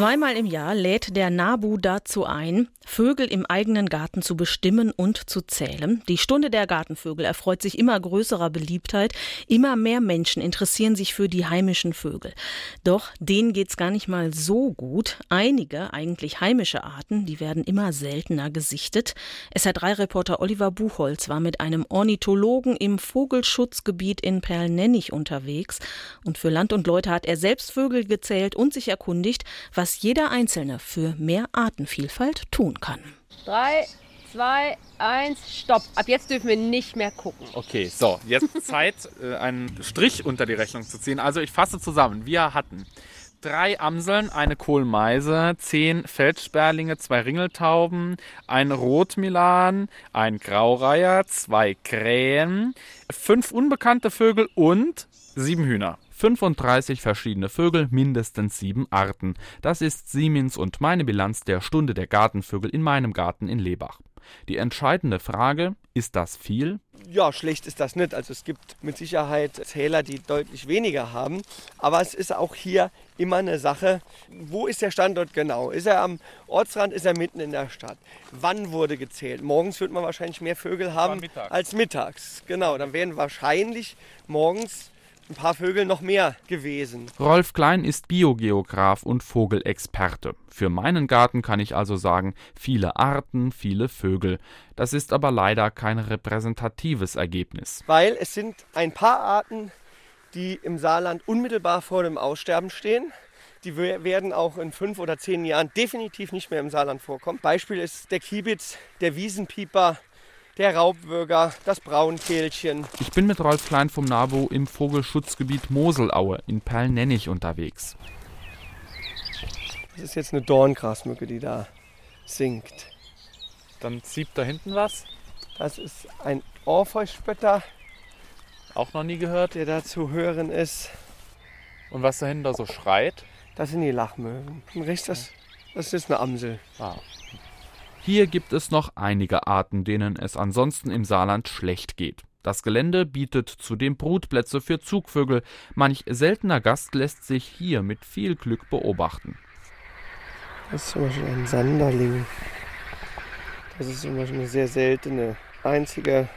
Zweimal im Jahr lädt der NABU dazu ein, Vögel im eigenen Garten zu bestimmen und zu zählen. Die Stunde der Gartenvögel erfreut sich immer größerer Beliebtheit. Immer mehr Menschen interessieren sich für die heimischen Vögel. Doch denen geht's gar nicht mal so gut. Einige, eigentlich heimische Arten, die werden immer seltener gesichtet. SR3-Reporter Oliver Buchholz war mit einem Ornithologen im Vogelschutzgebiet in Perlnennig unterwegs. Und für Land und Leute hat er selbst Vögel gezählt und sich erkundigt, was jeder Einzelne für mehr Artenvielfalt tun kann. Drei, zwei, eins, stopp. Ab jetzt dürfen wir nicht mehr gucken. Okay, so, jetzt Zeit, äh, einen Strich unter die Rechnung zu ziehen. Also ich fasse zusammen. Wir hatten drei Amseln, eine Kohlmeise, zehn Feldsperlinge, zwei Ringeltauben, ein Rotmilan, ein Graureiher, zwei Krähen, fünf unbekannte Vögel und sieben Hühner. 35 verschiedene Vögel, mindestens sieben Arten. Das ist Siemens und meine Bilanz der Stunde der Gartenvögel in meinem Garten in Lebach. Die entscheidende Frage, ist das viel? Ja, schlecht ist das nicht. Also es gibt mit Sicherheit Zähler, die deutlich weniger haben. Aber es ist auch hier immer eine Sache, wo ist der Standort genau? Ist er am Ortsrand, ist er mitten in der Stadt? Wann wurde gezählt? Morgens wird man wahrscheinlich mehr Vögel haben mittags. als mittags. Genau, dann werden wahrscheinlich morgens ein paar Vögel noch mehr gewesen. Rolf Klein ist Biogeograf und Vogelexperte. Für meinen Garten kann ich also sagen, viele Arten, viele Vögel. Das ist aber leider kein repräsentatives Ergebnis. Weil es sind ein paar Arten, die im Saarland unmittelbar vor dem Aussterben stehen. Die we- werden auch in fünf oder zehn Jahren definitiv nicht mehr im Saarland vorkommen. Beispiel ist der Kiebitz, der Wiesenpieper, der Raubwürger, das Braunkehlchen. Ich bin mit Rolf Klein vom NABU im Vogelschutzgebiet Moselaue in Perlnennig unterwegs. Das ist jetzt eine Dorngrasmücke, die da singt. Dann zieht da hinten was. Das ist ein Orpheusspötter, Auch noch nie gehört. der da zu hören ist. Und was da hinten da so schreit. Das sind die Lachmöwen. Und rechts, das, das ist eine Amsel. Ah. Hier gibt es noch einige Arten, denen es ansonsten im Saarland schlecht geht. Das Gelände bietet zudem Brutplätze für Zugvögel. Manch seltener Gast lässt sich hier mit viel Glück beobachten. Das ist zum Beispiel ein Sanderling. Das ist zum Beispiel eine sehr seltene, einzige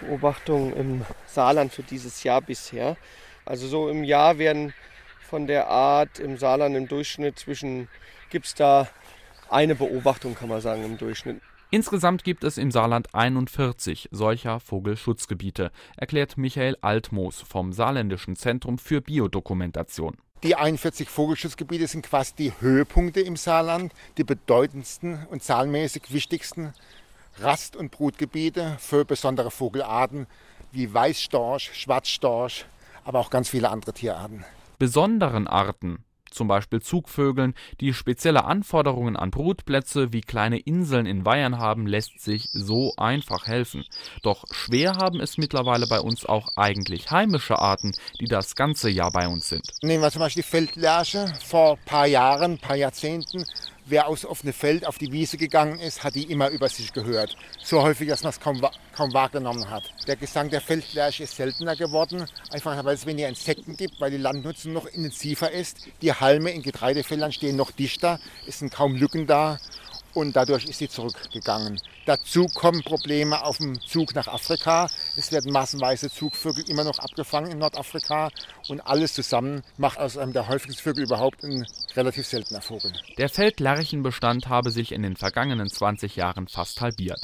Beobachtung im Saarland für dieses Jahr bisher. Also so im Jahr werden von der Art im Saarland im Durchschnitt zwischen, gibt es da eine Beobachtung, kann man sagen, im Durchschnitt. Insgesamt gibt es im Saarland 41 solcher Vogelschutzgebiete, erklärt Michael Altmoos vom Saarländischen Zentrum für Biodokumentation. Die 41 Vogelschutzgebiete sind quasi die Höhepunkte im Saarland, die bedeutendsten und zahlenmäßig wichtigsten Rast- und Brutgebiete für besondere Vogelarten wie Weißstorch, Schwarzstorch, aber auch ganz viele andere Tierarten. Besonderen Arten, zum Beispiel Zugvögeln, die spezielle Anforderungen an Brutplätze wie kleine Inseln in Weihern haben, lässt sich so einfach helfen. Doch schwer haben es mittlerweile bei uns auch eigentlich heimische Arten, die das ganze Jahr bei uns sind. Nehmen wir zum Beispiel die Feldlerche. Vor ein paar Jahren, ein paar Jahrzehnten, wer aufs offene Feld, auf die Wiese gegangen ist, hat die immer über sich gehört. So häufig, dass man es kaum, kaum wahrgenommen hat. Der Gesang der Feldlerche ist seltener geworden, einfach weil es weniger Insekten gibt, weil die Landnutzung noch intensiver ist. Die Halme in Getreidefeldern stehen noch dichter, es sind kaum Lücken da und dadurch ist sie zurückgegangen. Dazu kommen Probleme auf dem Zug nach Afrika. Es werden massenweise Zugvögel immer noch abgefangen in Nordafrika und alles zusammen macht aus einem der häufigsten Vögel überhaupt ein relativ seltener Vogel. Der Feldlerchenbestand habe sich in den vergangenen 20 Jahren fast halbiert.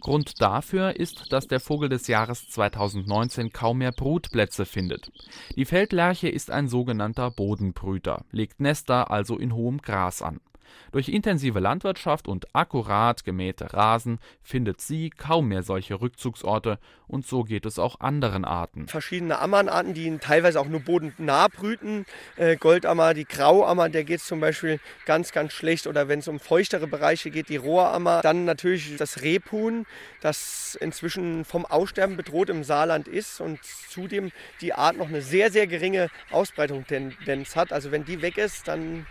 Grund dafür ist, dass der Vogel des Jahres 2019 kaum mehr Brutplätze findet. Die Feldlerche ist ein sogenannter Bodenbrüter, legt Nester also in hohem Gras an. Durch intensive Landwirtschaft und akkurat gemähte Rasen findet sie kaum mehr solche Rückzugsorte und so geht es auch anderen Arten. Verschiedene Ammernarten, die teilweise auch nur bodennah brüten. Äh, Goldammer, die Grauammer, der geht es zum Beispiel ganz, ganz schlecht. Oder wenn es um feuchtere Bereiche geht, die Rohrammer. Dann natürlich das Rebhuhn, das inzwischen vom Aussterben bedroht im Saarland ist und zudem die Art noch eine sehr, sehr geringe Ausbreitungstendenz hat. Also wenn die weg ist, dann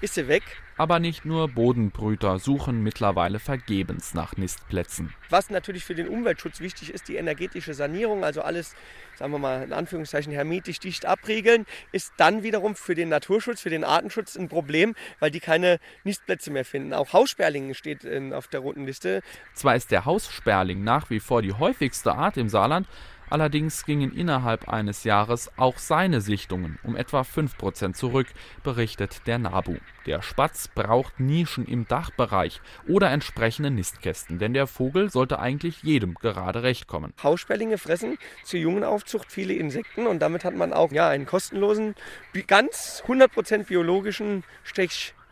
ist sie weg. Aber nicht nur Bodenbrüter suchen mittlerweile vergebens nach Nistplätzen. Was natürlich für den Umweltschutz wichtig ist, die energetische Sanierung, also alles, sagen wir mal in Anführungszeichen hermetisch dicht abriegeln, ist dann wiederum für den Naturschutz, für den Artenschutz ein Problem, weil die keine Nistplätze mehr finden. Auch Haussperling steht auf der roten Liste. Zwar ist der Haussperling nach wie vor die häufigste Art im Saarland, Allerdings gingen innerhalb eines Jahres auch seine Sichtungen um etwa 5% zurück, berichtet der NABU. Der Spatz braucht Nischen im Dachbereich oder entsprechende Nistkästen, denn der Vogel sollte eigentlich jedem gerade recht kommen. Haussperlinge fressen zur Jungenaufzucht viele Insekten und damit hat man auch ja, einen kostenlosen, ganz 100% biologischen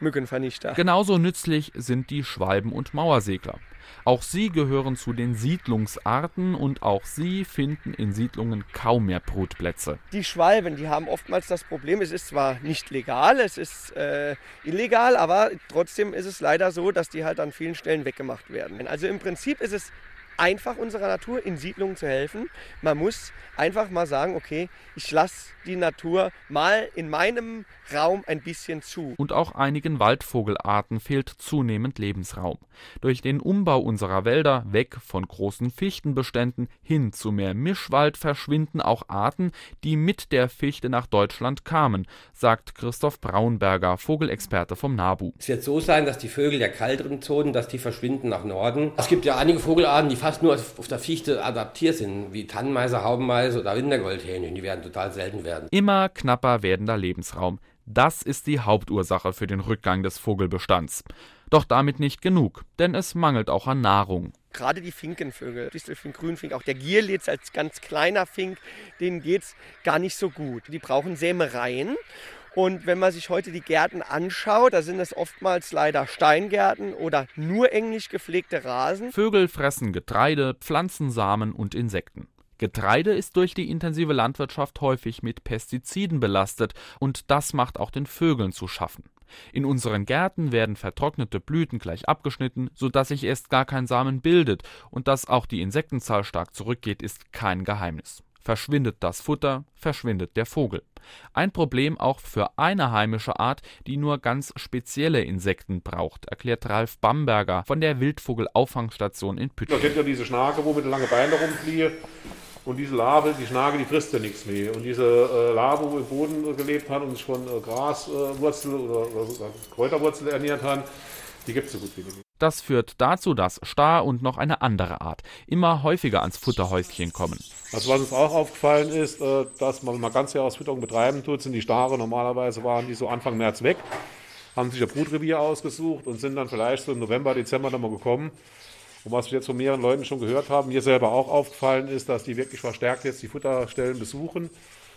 Stechmückenvernichter. Genauso nützlich sind die Schwalben und Mauersegler. Auch sie gehören zu den Siedlungsarten und auch sie finden in Siedlungen kaum mehr Brutplätze. Die Schwalben, die haben oftmals das Problem, es ist zwar nicht legal, es ist äh, illegal, aber trotzdem ist es leider so, dass die halt an vielen Stellen weggemacht werden. Also im Prinzip ist es einfach unserer Natur in Siedlungen zu helfen. Man muss einfach mal sagen, okay, ich lasse die Natur mal in meinem Raum ein bisschen zu. Und auch einigen Waldvogelarten fehlt zunehmend Lebensraum. Durch den Umbau unserer Wälder weg von großen Fichtenbeständen hin zu mehr Mischwald verschwinden auch Arten, die mit der Fichte nach Deutschland kamen, sagt Christoph Braunberger, Vogelexperte vom NABU. Es wird so sein, dass die Vögel der kälteren Zonen, dass die verschwinden nach Norden. Es gibt ja einige Vogelarten, die fast nur auf der Fichte adaptiert sind, wie Tannenmeise, Haubenmeise oder Wintergoldhähnchen. Die werden total selten werden. Immer knapper werdender Lebensraum. Das ist die Hauptursache für den Rückgang des Vogelbestands. Doch damit nicht genug, denn es mangelt auch an Nahrung. Gerade die Finkenvögel, Distelfink, Grünfink, auch der Gierlitz als ganz kleiner Fink, denen geht es gar nicht so gut. Die brauchen Sämereien. Und wenn man sich heute die Gärten anschaut, da sind es oftmals leider Steingärten oder nur englisch gepflegte Rasen. Vögel fressen Getreide, Pflanzensamen und Insekten. Getreide ist durch die intensive Landwirtschaft häufig mit Pestiziden belastet und das macht auch den Vögeln zu schaffen. In unseren Gärten werden vertrocknete Blüten gleich abgeschnitten, sodass sich erst gar kein Samen bildet und dass auch die Insektenzahl stark zurückgeht, ist kein Geheimnis. Verschwindet das Futter, verschwindet der Vogel. Ein Problem auch für eine heimische Art, die nur ganz spezielle Insekten braucht, erklärt Ralf Bamberger von der Wildvogelauffangstation in Püttgen. Man kennt ja diese Schnake, wo mit langen Beinen rumfliehen. Und diese Larve, die Schnake, die frisst ja nichts mehr. Und diese äh, Larve, wo im Boden gelebt hat und sich von äh, Graswurzel oder, oder Kräuterwurzel ernährt hat, die gibt es so gut wie nicht. Das führt dazu, dass Star und noch eine andere Art immer häufiger ans Futterhäuschen kommen. Also was uns auch aufgefallen ist, äh, dass man mal ganz Jahresfütterung betreiben tut, sind die Stare. Normalerweise waren die so Anfang März weg, haben sich ein Brutrevier ausgesucht und sind dann vielleicht so im November, Dezember nochmal gekommen. Und was wir jetzt von mehreren Leuten schon gehört haben, mir selber auch aufgefallen ist, dass die wirklich verstärkt jetzt die Futterstellen besuchen,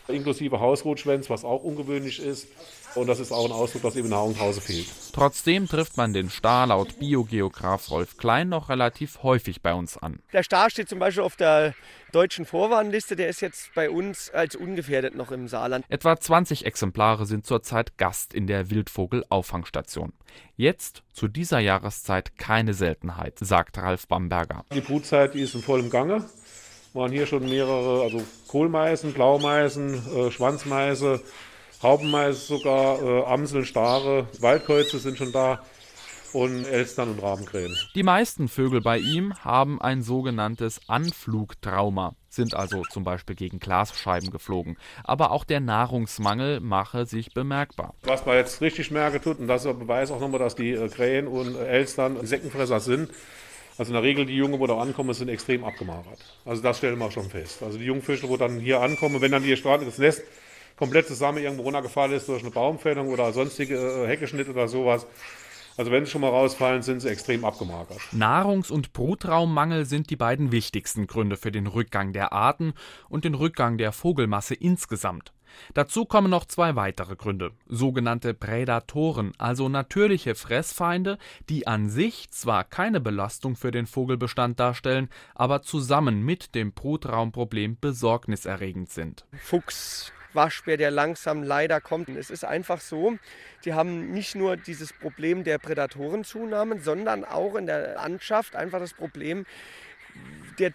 inklusive Hausrotschwänz, was auch ungewöhnlich ist. Und das ist auch ein Ausdruck, dass eben Nahrung zu Hause fehlt. Trotzdem trifft man den Star laut Biogeograf Rolf Klein noch relativ häufig bei uns an. Der Star steht zum Beispiel auf der deutschen Vorwarnliste. Der ist jetzt bei uns als ungefährdet noch im Saarland. Etwa 20 Exemplare sind zurzeit Gast in der Wildvogel-Auffangstation. Jetzt, zu dieser Jahreszeit, keine Seltenheit, sagt Ralf Bamberger. Die Brutzeit, die ist in vollem Gange. Waren hier schon mehrere, also Kohlmeisen, Blaumeisen, äh, Schwanzmeise, Raupenmeise sogar, äh, Amseln, Stare, Waldkreuze sind schon da und Elstern und Rabenkrähen. Die meisten Vögel bei ihm haben ein sogenanntes Anflugtrauma, sind also zum Beispiel gegen Glasscheiben geflogen. Aber auch der Nahrungsmangel mache sich bemerkbar. Was man jetzt richtig merken tut, und das beweist auch nochmal, dass die äh, Krähen und Elstern Insektenfresser sind, also in der Regel die Jungen, wo da ankommen, sind extrem abgemagert. Also das stellen wir schon fest. Also die Jungfische, wo dann hier ankommen, wenn dann ihr Strahl das Nest komplett zusammen irgendwo runtergefallen ist durch eine Baumfällung oder sonstige äh, Heckeschnitt oder sowas. Also wenn sie schon mal rausfallen, sind sie extrem abgemagert. Nahrungs- und Brutraummangel sind die beiden wichtigsten Gründe für den Rückgang der Arten und den Rückgang der Vogelmasse insgesamt. Dazu kommen noch zwei weitere Gründe, sogenannte Prädatoren, also natürliche Fressfeinde, die an sich zwar keine Belastung für den Vogelbestand darstellen, aber zusammen mit dem Brutraumproblem besorgniserregend sind. Fuchs, Waschbär, der langsam leider kommt. Es ist einfach so, die haben nicht nur dieses Problem der Prädatorenzunahme, sondern auch in der Landschaft einfach das Problem, der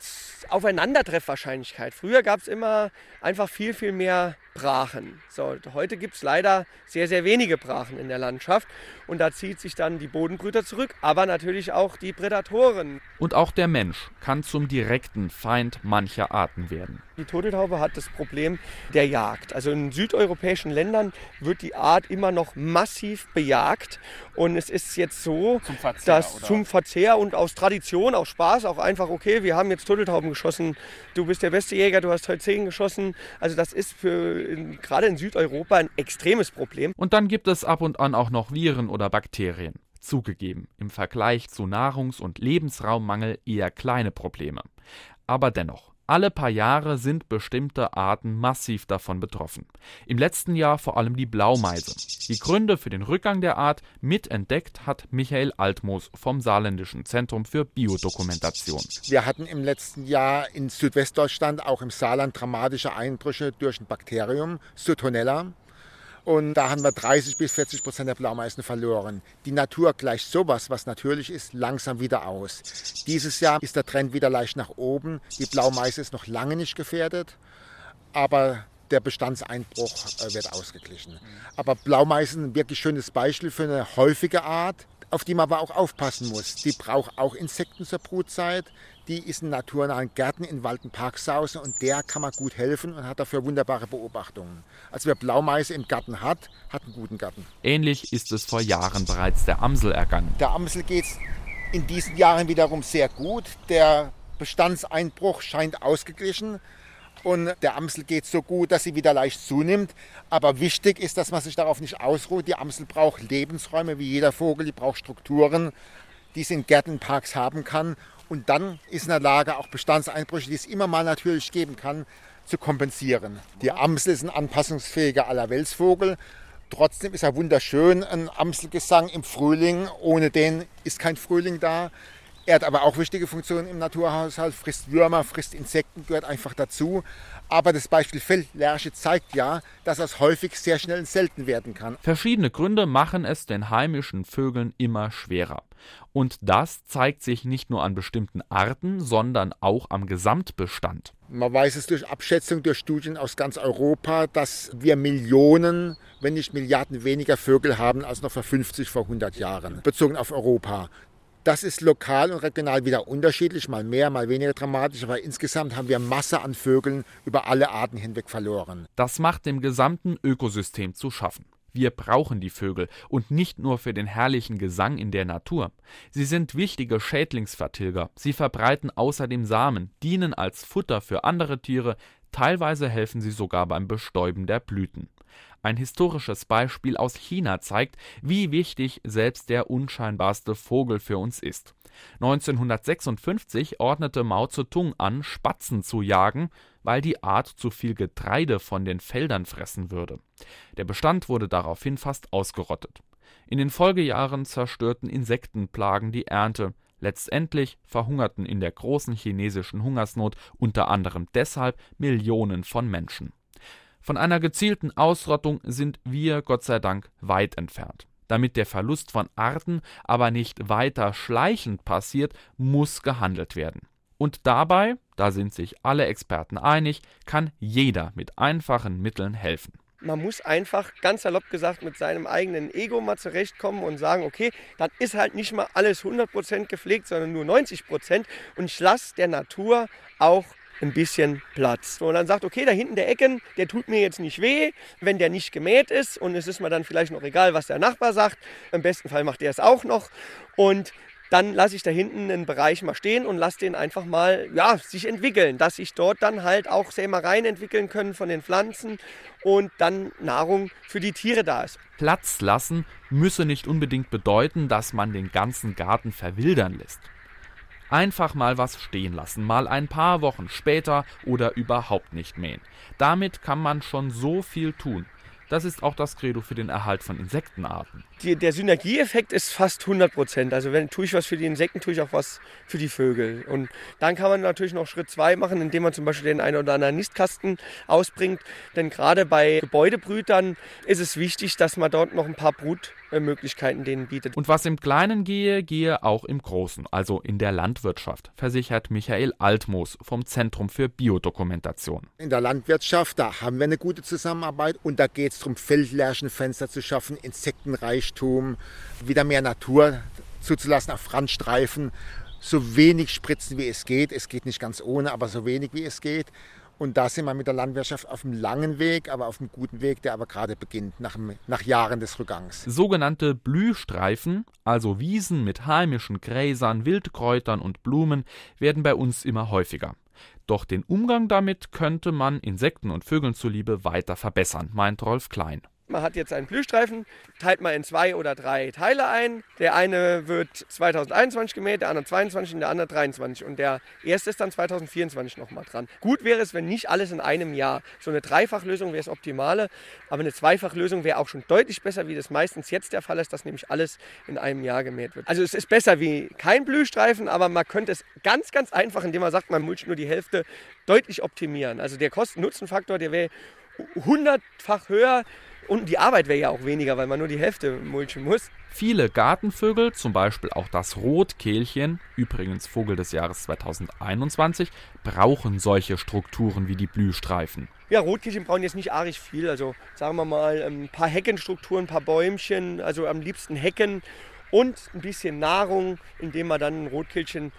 Aufeinandertreffwahrscheinlichkeit. Früher gab es immer einfach viel, viel mehr Brachen. So, heute gibt es leider sehr, sehr wenige Brachen in der Landschaft und da zieht sich dann die Bodenbrüter zurück, aber natürlich auch die Prädatoren. Und auch der Mensch kann zum direkten Feind mancher Arten werden. Die Turteltaube hat das Problem der Jagd. Also in südeuropäischen Ländern wird die Art immer noch massiv bejagt. Und es ist jetzt so, zum Verzehr, dass oder? zum Verzehr und aus Tradition, aus Spaß, auch einfach, okay, wir haben jetzt Turteltauben geschossen, du bist der beste Jäger, du hast heute zehn geschossen. Also das ist für gerade in Südeuropa ein extremes Problem. Und dann gibt es ab und an auch noch Viren oder Bakterien. Zugegeben, im Vergleich zu Nahrungs- und Lebensraummangel eher kleine Probleme. Aber dennoch, alle paar Jahre sind bestimmte Arten massiv davon betroffen. Im letzten Jahr vor allem die Blaumeise. Die Gründe für den Rückgang der Art mitentdeckt hat Michael Altmoos vom Saarländischen Zentrum für Biodokumentation. Wir hatten im letzten Jahr in Südwestdeutschland, auch im Saarland, dramatische Einbrüche durch ein Bakterium, Sutonella. Und da haben wir 30 bis 40 Prozent der Blaumeisen verloren. Die Natur gleicht sowas, was natürlich ist, langsam wieder aus. Dieses Jahr ist der Trend wieder leicht nach oben. Die Blaumeise ist noch lange nicht gefährdet, aber der Bestandseinbruch äh, wird ausgeglichen. Aber Blaumeisen ein wirklich schönes Beispiel für eine häufige Art, auf die man aber auch aufpassen muss. Die braucht auch Insekten zur Brutzeit. Die ist in naturnahen Gärten in Wald- und Parksause und der kann man gut helfen und hat dafür wunderbare Beobachtungen. Also wer Blaumeise im Garten hat, hat einen guten Garten. Ähnlich ist es vor Jahren bereits der Amsel ergangen. Der Amsel geht es in diesen Jahren wiederum sehr gut. Der Bestandseinbruch scheint ausgeglichen. Und der Amsel geht so gut, dass sie wieder leicht zunimmt. Aber wichtig ist, dass man sich darauf nicht ausruht. Die Amsel braucht Lebensräume wie jeder Vogel, die braucht Strukturen, die sie in Gärten, Parks haben kann. Und dann ist in der Lage, auch Bestandseinbrüche, die es immer mal natürlich geben kann, zu kompensieren. Die Amsel ist ein anpassungsfähiger Allerweltsvogel. Trotzdem ist er wunderschön, ein Amselgesang im Frühling. Ohne den ist kein Frühling da. Er hat aber auch wichtige Funktionen im Naturhaushalt, frisst Würmer, frisst Insekten, gehört einfach dazu. Aber das Beispiel Feldlerche zeigt ja, dass es häufig sehr schnell selten werden kann. Verschiedene Gründe machen es den heimischen Vögeln immer schwerer. Und das zeigt sich nicht nur an bestimmten Arten, sondern auch am Gesamtbestand. Man weiß es durch Abschätzung, durch Studien aus ganz Europa, dass wir Millionen, wenn nicht Milliarden weniger Vögel haben als noch vor 50, vor 100 Jahren, bezogen auf Europa. Das ist lokal und regional wieder unterschiedlich, mal mehr, mal weniger dramatisch, aber insgesamt haben wir Masse an Vögeln über alle Arten hinweg verloren. Das macht dem gesamten Ökosystem zu schaffen. Wir brauchen die Vögel und nicht nur für den herrlichen Gesang in der Natur. Sie sind wichtige Schädlingsvertilger, sie verbreiten außerdem Samen, dienen als Futter für andere Tiere, teilweise helfen sie sogar beim Bestäuben der Blüten. Ein historisches Beispiel aus China zeigt, wie wichtig selbst der unscheinbarste Vogel für uns ist. 1956 ordnete Mao Zedong an, Spatzen zu jagen, weil die Art zu viel Getreide von den Feldern fressen würde. Der Bestand wurde daraufhin fast ausgerottet. In den Folgejahren zerstörten Insektenplagen die Ernte. Letztendlich verhungerten in der großen chinesischen Hungersnot unter anderem deshalb Millionen von Menschen. Von einer gezielten Ausrottung sind wir Gott sei Dank weit entfernt. Damit der Verlust von Arten aber nicht weiter schleichend passiert, muss gehandelt werden. Und dabei, da sind sich alle Experten einig, kann jeder mit einfachen Mitteln helfen. Man muss einfach, ganz salopp gesagt, mit seinem eigenen Ego mal zurechtkommen und sagen, okay, dann ist halt nicht mal alles 100% gepflegt, sondern nur 90% und ich lasse der Natur auch ein bisschen Platz. Und dann sagt, okay, da hinten der Ecken, der tut mir jetzt nicht weh, wenn der nicht gemäht ist und es ist mir dann vielleicht noch egal, was der Nachbar sagt. Im besten Fall macht er es auch noch und dann lasse ich da hinten einen Bereich mal stehen und lasse den einfach mal ja, sich entwickeln, dass sich dort dann halt auch Sämereien entwickeln können von den Pflanzen und dann Nahrung für die Tiere da ist. Platz lassen müsse nicht unbedingt bedeuten, dass man den ganzen Garten verwildern lässt. Einfach mal was stehen lassen, mal ein paar Wochen später oder überhaupt nicht mähen. Damit kann man schon so viel tun. Das ist auch das Credo für den Erhalt von Insektenarten. Die, der Synergieeffekt ist fast 100 Prozent. Also wenn tue ich was für die Insekten, tue ich auch was für die Vögel. Und dann kann man natürlich noch Schritt zwei machen, indem man zum Beispiel den einen oder anderen Nistkasten ausbringt. Denn gerade bei Gebäudebrütern ist es wichtig, dass man dort noch ein paar Brutmöglichkeiten denen bietet. Und was im Kleinen gehe, gehe auch im Großen, also in der Landwirtschaft, versichert Michael Altmoos vom Zentrum für Biodokumentation. In der Landwirtschaft, da haben wir eine gute Zusammenarbeit und da geht es darum, Feldlärchenfenster zu schaffen, Insektenreichtum, wieder mehr Natur zuzulassen auf Randstreifen, so wenig spritzen wie es geht. Es geht nicht ganz ohne, aber so wenig wie es geht. Und da sind wir mit der Landwirtschaft auf einem langen Weg, aber auf einem guten Weg, der aber gerade beginnt, nach, nach Jahren des Rückgangs. Sogenannte Blühstreifen, also Wiesen mit heimischen Gräsern, Wildkräutern und Blumen, werden bei uns immer häufiger. Doch den Umgang damit könnte man Insekten und Vögeln zuliebe weiter verbessern, meint Rolf Klein. Man hat jetzt einen Blühstreifen, teilt man in zwei oder drei Teile ein. Der eine wird 2021 gemäht, der andere 22 und der andere 23. Und der erste ist dann 2024 nochmal dran. Gut wäre es, wenn nicht alles in einem Jahr. So eine Dreifachlösung wäre das Optimale, aber eine Zweifachlösung wäre auch schon deutlich besser, wie das meistens jetzt der Fall ist, dass nämlich alles in einem Jahr gemäht wird. Also es ist besser wie kein Blühstreifen, aber man könnte es ganz, ganz einfach, indem man sagt, man mulcht nur die Hälfte, deutlich optimieren. Also der Kosten-Nutzen-Faktor, der wäre hundertfach höher, und die Arbeit wäre ja auch weniger, weil man nur die Hälfte mulchen muss. Viele Gartenvögel, zum Beispiel auch das Rotkehlchen, übrigens Vogel des Jahres 2021, brauchen solche Strukturen wie die Blühstreifen. Ja, Rotkehlchen brauchen jetzt nicht arg viel. Also sagen wir mal ein paar Heckenstrukturen, ein paar Bäumchen, also am liebsten Hecken und ein bisschen Nahrung, indem man dann ein Rotkehlchen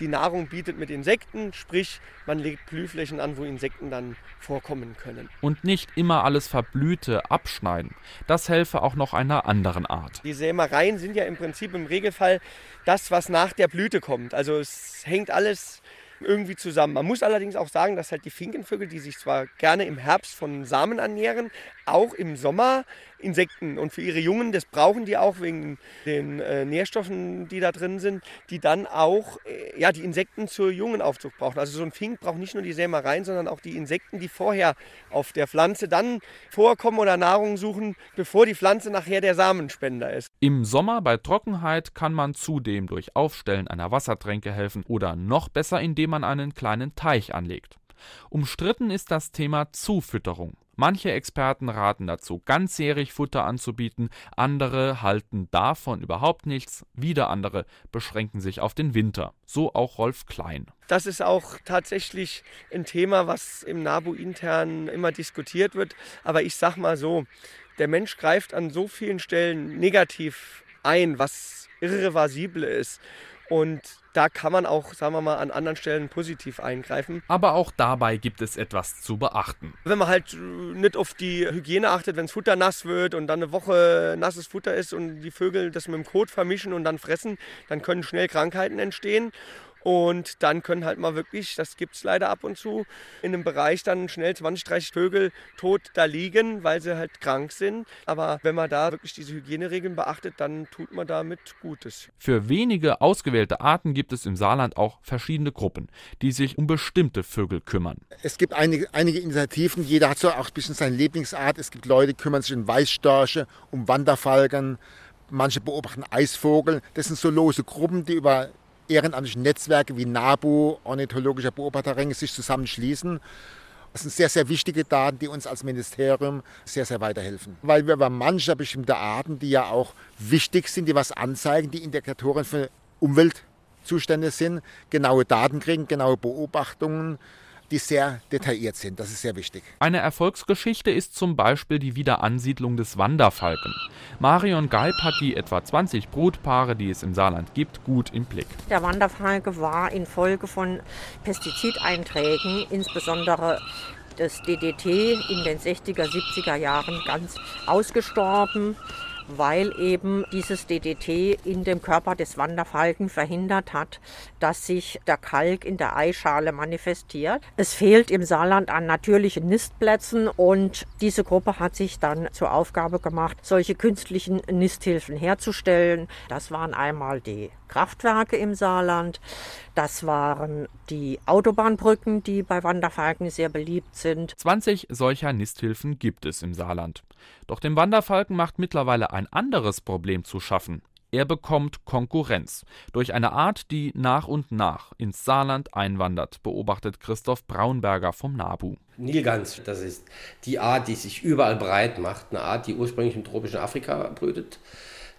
die Nahrung bietet mit Insekten, sprich man legt Blühflächen an, wo Insekten dann vorkommen können. Und nicht immer alles Verblühte abschneiden. Das helfe auch noch einer anderen Art. Die Sämereien sind ja im Prinzip im Regelfall das, was nach der Blüte kommt. Also es hängt alles irgendwie zusammen. Man muss allerdings auch sagen, dass halt die Finkenvögel, die sich zwar gerne im Herbst von Samen ernähren, auch im Sommer Insekten und für ihre Jungen, das brauchen die auch wegen den äh, Nährstoffen, die da drin sind, die dann auch äh, ja, die Insekten zur Jungenaufzucht brauchen. Also so ein Fink braucht nicht nur die Sämereien, sondern auch die Insekten, die vorher auf der Pflanze dann vorkommen oder Nahrung suchen, bevor die Pflanze nachher der Samenspender ist. Im Sommer bei Trockenheit kann man zudem durch Aufstellen einer Wassertränke helfen oder noch besser, indem man einen kleinen Teich anlegt. Umstritten ist das Thema Zufütterung. Manche Experten raten dazu, ganzjährig Futter anzubieten, andere halten davon überhaupt nichts, wieder andere beschränken sich auf den Winter. So auch Rolf Klein. Das ist auch tatsächlich ein Thema, was im NABU intern immer diskutiert wird. Aber ich sag mal so, der Mensch greift an so vielen Stellen negativ ein, was irreversibel ist. Und da kann man auch, sagen wir mal, an anderen Stellen positiv eingreifen. Aber auch dabei gibt es etwas zu beachten. Wenn man halt nicht auf die Hygiene achtet, wenn das Futter nass wird und dann eine Woche nasses Futter ist und die Vögel das mit dem Kot vermischen und dann fressen, dann können schnell Krankheiten entstehen. Und dann können halt mal wirklich, das gibt es leider ab und zu, in einem Bereich dann schnell 20, 30 Vögel tot da liegen, weil sie halt krank sind. Aber wenn man da wirklich diese Hygieneregeln beachtet, dann tut man damit Gutes. Für wenige ausgewählte Arten gibt es im Saarland auch verschiedene Gruppen, die sich um bestimmte Vögel kümmern. Es gibt einige, einige Initiativen, jeder hat so auch ein bisschen seine Lieblingsart. Es gibt Leute, die kümmern sich um Weißstörche, um Wanderfalken. Manche beobachten Eisvogel. Das sind so lose Gruppen, die über ehrenamtliche Netzwerke wie NABU, Ornithologischer Beobachterring, sich zusammenschließen. Das sind sehr, sehr wichtige Daten, die uns als Ministerium sehr, sehr weiterhelfen. Weil wir über manche bestimmte Arten, die ja auch wichtig sind, die was anzeigen, die Indikatoren für Umweltzustände sind, genaue Daten kriegen, genaue Beobachtungen, die sehr detailliert sind. Das ist sehr wichtig. Eine Erfolgsgeschichte ist zum Beispiel die Wiederansiedlung des Wanderfalken. Marion Geib hat die etwa 20 Brutpaare, die es im Saarland gibt, gut im Blick. Der Wanderfalke war infolge von Pestizideinträgen, insbesondere das DDT in den 60er, 70er Jahren ganz ausgestorben weil eben dieses DDT in dem Körper des Wanderfalken verhindert hat, dass sich der Kalk in der Eischale manifestiert. Es fehlt im Saarland an natürlichen Nistplätzen und diese Gruppe hat sich dann zur Aufgabe gemacht, solche künstlichen Nisthilfen herzustellen. Das waren einmal die Kraftwerke im Saarland. Das waren die Autobahnbrücken, die bei Wanderfalken sehr beliebt sind. 20 solcher Nisthilfen gibt es im Saarland. Doch dem Wanderfalken macht mittlerweile ein anderes Problem zu schaffen. Er bekommt Konkurrenz durch eine Art, die nach und nach ins Saarland einwandert, beobachtet Christoph Braunberger vom NABU. Nilgans, das ist die Art, die sich überall breit macht, eine Art, die ursprünglich im tropischen Afrika brütet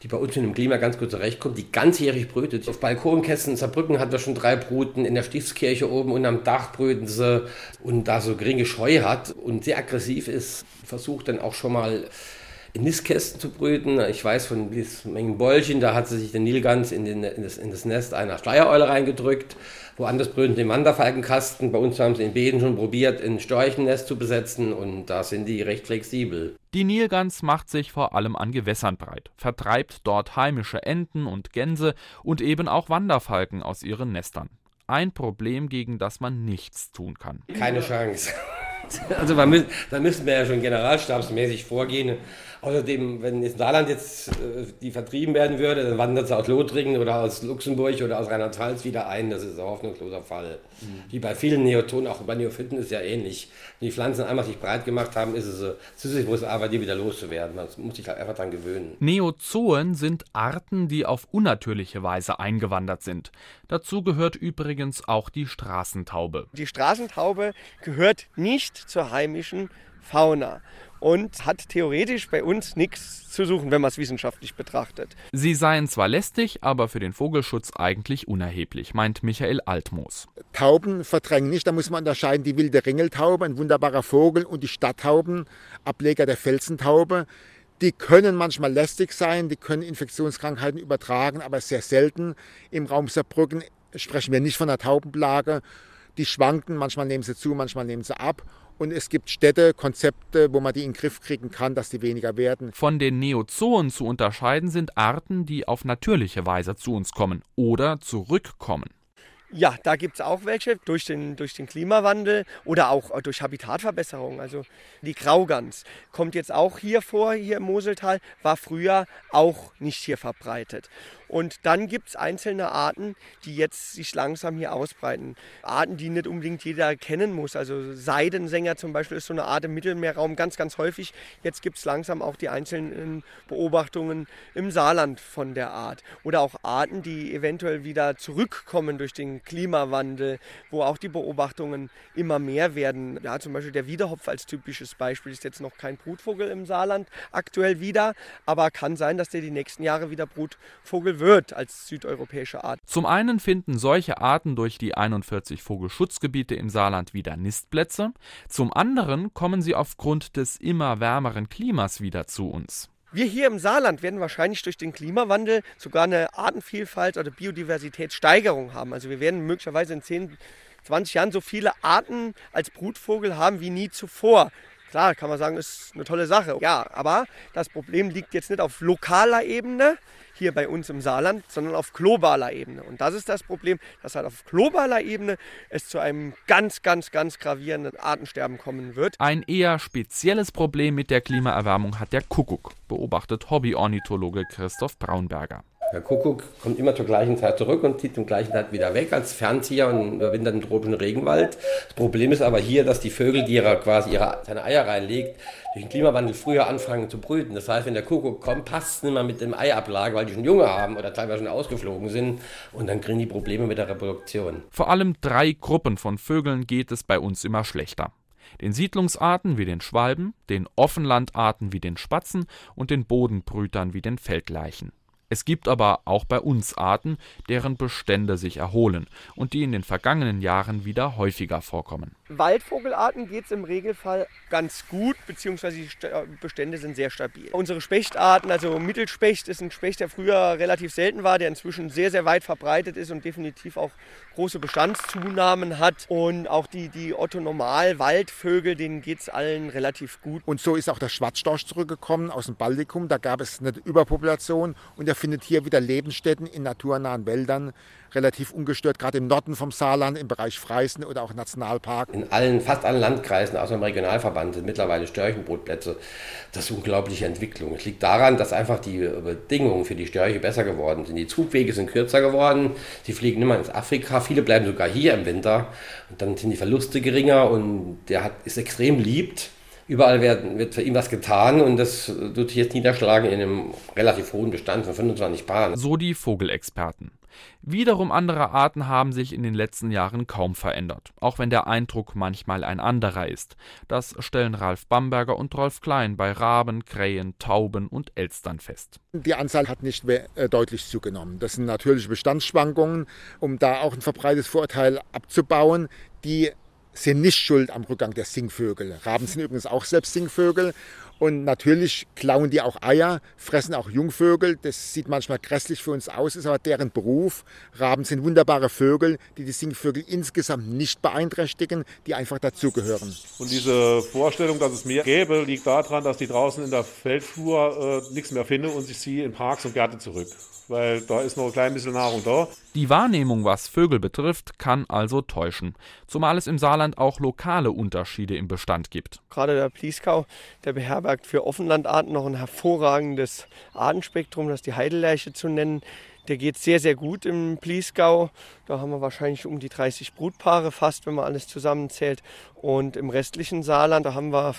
die bei uns in dem Klima ganz gut zurechtkommt, die ganzjährig brütet. Auf Balkonkästen in Saarbrücken hat wir schon drei Bruten, in der Stiftskirche oben und am Dach brüten sie und da so geringe Scheu hat und sehr aggressiv ist, versucht dann auch schon mal in Nistkästen zu brüten. Ich weiß von Mengen Bollchen, da hat sie sich der Nilgans in, den, in, das, in das Nest einer Schleiereule reingedrückt. Woanders brüten den Wanderfalkenkasten. Bei uns haben sie in Beden schon probiert, ein Storchennest zu besetzen und da sind die recht flexibel. Die Nilgans macht sich vor allem an Gewässern breit, vertreibt dort heimische Enten und Gänse und eben auch Wanderfalken aus ihren Nestern. Ein Problem, gegen das man nichts tun kann. Keine Chance. Also da müssen wir ja schon generalstabsmäßig vorgehen. Außerdem, wenn in Saarland jetzt äh, die vertrieben werden würde, dann wandert sie aus Lothringen oder aus Luxemburg oder aus Rheinland-Pfalz wieder ein. Das ist ein hoffnungsloser Fall. Mhm. Wie bei vielen Neotonen, auch bei Neophyten ist ja ähnlich. Wenn die Pflanzen einmal sich breit gemacht haben, ist es Sisyphus Arbeit, die wieder loszuwerden. Man muss sich halt einfach daran gewöhnen. Neozoen sind Arten, die auf unnatürliche Weise eingewandert sind. Dazu gehört übrigens auch die Straßentaube. Die Straßentaube gehört nicht zur heimischen Fauna und hat theoretisch bei uns nichts zu suchen, wenn man es wissenschaftlich betrachtet. Sie seien zwar lästig, aber für den Vogelschutz eigentlich unerheblich, meint Michael Altmoos. Tauben verdrängen nicht, da muss man unterscheiden die wilde Ringeltaube, ein wunderbarer Vogel, und die Stadttauben, Ableger der Felsentaube. Die können manchmal lästig sein, die können Infektionskrankheiten übertragen, aber sehr selten. Im Raum Saarbrücken sprechen wir nicht von einer Taubenplage. Die schwanken, manchmal nehmen sie zu, manchmal nehmen sie ab. Und es gibt Städte, Konzepte, wo man die in den Griff kriegen kann, dass die weniger werden. Von den Neozoen zu unterscheiden sind Arten, die auf natürliche Weise zu uns kommen oder zurückkommen. Ja, da gibt es auch welche durch den, durch den Klimawandel oder auch durch Habitatverbesserung. Also die Graugans kommt jetzt auch hier vor, hier im Moseltal, war früher auch nicht hier verbreitet. Und dann gibt es einzelne Arten, die jetzt sich langsam hier ausbreiten. Arten, die nicht unbedingt jeder kennen muss. Also Seidensänger zum Beispiel ist so eine Art im Mittelmeerraum ganz, ganz häufig. Jetzt gibt es langsam auch die einzelnen Beobachtungen im Saarland von der Art. Oder auch Arten, die eventuell wieder zurückkommen durch den Klimawandel, wo auch die Beobachtungen immer mehr werden. Ja, zum Beispiel der Wiederhopf als typisches Beispiel ist jetzt noch kein Brutvogel im Saarland aktuell wieder, aber kann sein, dass der die nächsten Jahre wieder Brutvogel wird als südeuropäische Art. Zum einen finden solche Arten durch die 41 Vogelschutzgebiete im Saarland wieder Nistplätze, zum anderen kommen sie aufgrund des immer wärmeren Klimas wieder zu uns. Wir hier im Saarland werden wahrscheinlich durch den Klimawandel sogar eine Artenvielfalt oder Biodiversitätssteigerung haben. Also wir werden möglicherweise in 10, 20 Jahren so viele Arten als Brutvogel haben wie nie zuvor. Klar, kann man sagen, ist eine tolle Sache. Ja, aber das Problem liegt jetzt nicht auf lokaler Ebene, hier bei uns im Saarland, sondern auf globaler Ebene. Und das ist das Problem, dass halt auf globaler Ebene es zu einem ganz, ganz, ganz gravierenden Artensterben kommen wird. Ein eher spezielles Problem mit der Klimaerwärmung hat der Kuckuck, beobachtet Hobbyornithologe Christoph Braunberger. Der Kuckuck kommt immer zur gleichen Zeit zurück und zieht zum gleichen Zeit wieder weg als Fernzieher und überwintert im tropischen Regenwald. Das Problem ist aber hier, dass die Vögel, die er quasi ihre, seine Eier reinlegt, durch den Klimawandel früher anfangen zu brüten. Das heißt, wenn der Kuckuck kommt, passt es nicht mehr mit dem Eiablage, weil die schon Junge haben oder teilweise schon ausgeflogen sind und dann kriegen die Probleme mit der Reproduktion. Vor allem drei Gruppen von Vögeln geht es bei uns immer schlechter den Siedlungsarten wie den Schwalben, den Offenlandarten wie den Spatzen und den Bodenbrütern wie den Feldleichen. Es gibt aber auch bei uns Arten, deren Bestände sich erholen und die in den vergangenen Jahren wieder häufiger vorkommen. Waldvogelarten geht es im Regelfall ganz gut, beziehungsweise die Bestände sind sehr stabil. Unsere Spechtarten, also Mittelspecht ist ein Specht, der früher relativ selten war, der inzwischen sehr, sehr weit verbreitet ist und definitiv auch große Bestandszunahmen hat. Und auch die, die Otto-Normal-Waldvögel, denen geht es allen relativ gut. Und so ist auch der Schwarzstorch zurückgekommen aus dem Baltikum. Da gab es eine Überpopulation und er findet hier wieder Lebensstätten in naturnahen Wäldern relativ ungestört, gerade im Norden vom Saarland, im Bereich Freisen oder auch Nationalpark. In allen, fast allen Landkreisen, außer im Regionalverband, sind mittlerweile Störchenbrutplätze. Das ist eine unglaubliche Entwicklung. Es liegt daran, dass einfach die Bedingungen für die Störche besser geworden sind. Die Zugwege sind kürzer geworden, sie fliegen immer ins Afrika, viele bleiben sogar hier im Winter. Und dann sind die Verluste geringer und der hat, ist extrem liebt Überall wird, wird für ihn was getan und das tut sich jetzt niederschlagen in einem relativ hohen Bestand von 25 Paaren. So die Vogelexperten. Wiederum andere Arten haben sich in den letzten Jahren kaum verändert, auch wenn der Eindruck manchmal ein anderer ist. Das stellen Ralf Bamberger und Rolf Klein bei Raben, Krähen, Tauben und Elstern fest. Die Anzahl hat nicht mehr äh, deutlich zugenommen. Das sind natürliche Bestandsschwankungen, um da auch ein verbreitetes Vorurteil abzubauen. Die sind nicht schuld am Rückgang der Singvögel. Raben sind übrigens auch selbst Singvögel. Und natürlich klauen die auch Eier, fressen auch Jungvögel. Das sieht manchmal grässlich für uns aus, ist aber deren Beruf. Raben sind wunderbare Vögel, die die Singvögel insgesamt nicht beeinträchtigen, die einfach dazugehören. Und diese Vorstellung, dass es mehr gäbe, liegt daran, dass die draußen in der Feldflur äh, nichts mehr finden und sich sie in Parks und Gärten zurück weil da ist noch ein klein bisschen Nahrung da. Die Wahrnehmung, was Vögel betrifft, kann also täuschen, zumal es im Saarland auch lokale Unterschiede im Bestand gibt. Gerade der Plieskau, der beherbergt für Offenlandarten noch ein hervorragendes Artenspektrum, das die Heidelärche zu nennen. Der geht sehr, sehr gut im Plieskau. Da haben wir wahrscheinlich um die 30 Brutpaare fast, wenn man alles zusammenzählt. Und im restlichen Saarland, da haben wir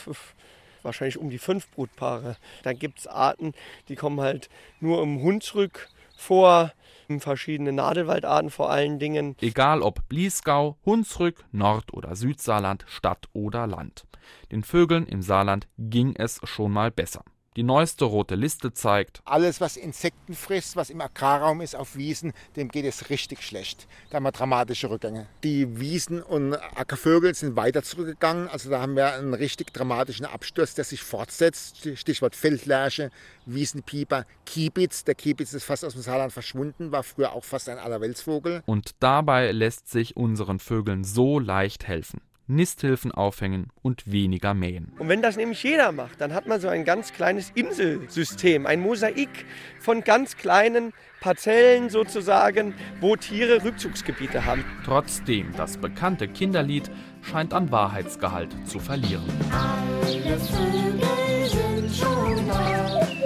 wahrscheinlich um die fünf Brutpaare. Dann gibt es Arten, die kommen halt nur im Hunsrück vor, verschiedene Nadelwaldarten vor allen Dingen. Egal ob Bliesgau, Hunsrück, Nord- oder Südsaarland, Stadt oder Land. Den Vögeln im Saarland ging es schon mal besser. Die neueste rote Liste zeigt, alles, was Insekten frisst, was im Agrarraum ist, auf Wiesen, dem geht es richtig schlecht. Da haben wir dramatische Rückgänge. Die Wiesen- und Ackervögel sind weiter zurückgegangen. Also da haben wir einen richtig dramatischen Absturz, der sich fortsetzt. Stichwort Feldlärche, Wiesenpieper, Kiebitz. Der Kiebitz ist fast aus dem Saarland verschwunden, war früher auch fast ein Allerweltsvogel. Und dabei lässt sich unseren Vögeln so leicht helfen. Nisthilfen aufhängen und weniger mähen. Und wenn das nämlich jeder macht, dann hat man so ein ganz kleines Inselsystem, ein Mosaik von ganz kleinen Parzellen sozusagen, wo Tiere Rückzugsgebiete haben. Trotzdem, das bekannte Kinderlied scheint an Wahrheitsgehalt zu verlieren. Alle Vögel sind schon da.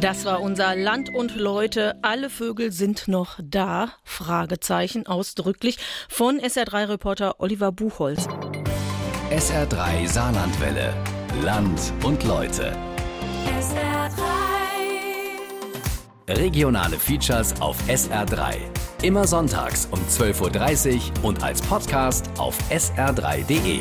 Das war unser Land und Leute. Alle Vögel sind noch da? Fragezeichen ausdrücklich von SR3-Reporter Oliver Buchholz. SR3 Saarlandwelle. Land und Leute. SR3. Regionale Features auf SR3. Immer sonntags um 12.30 Uhr und als Podcast auf sr3.de.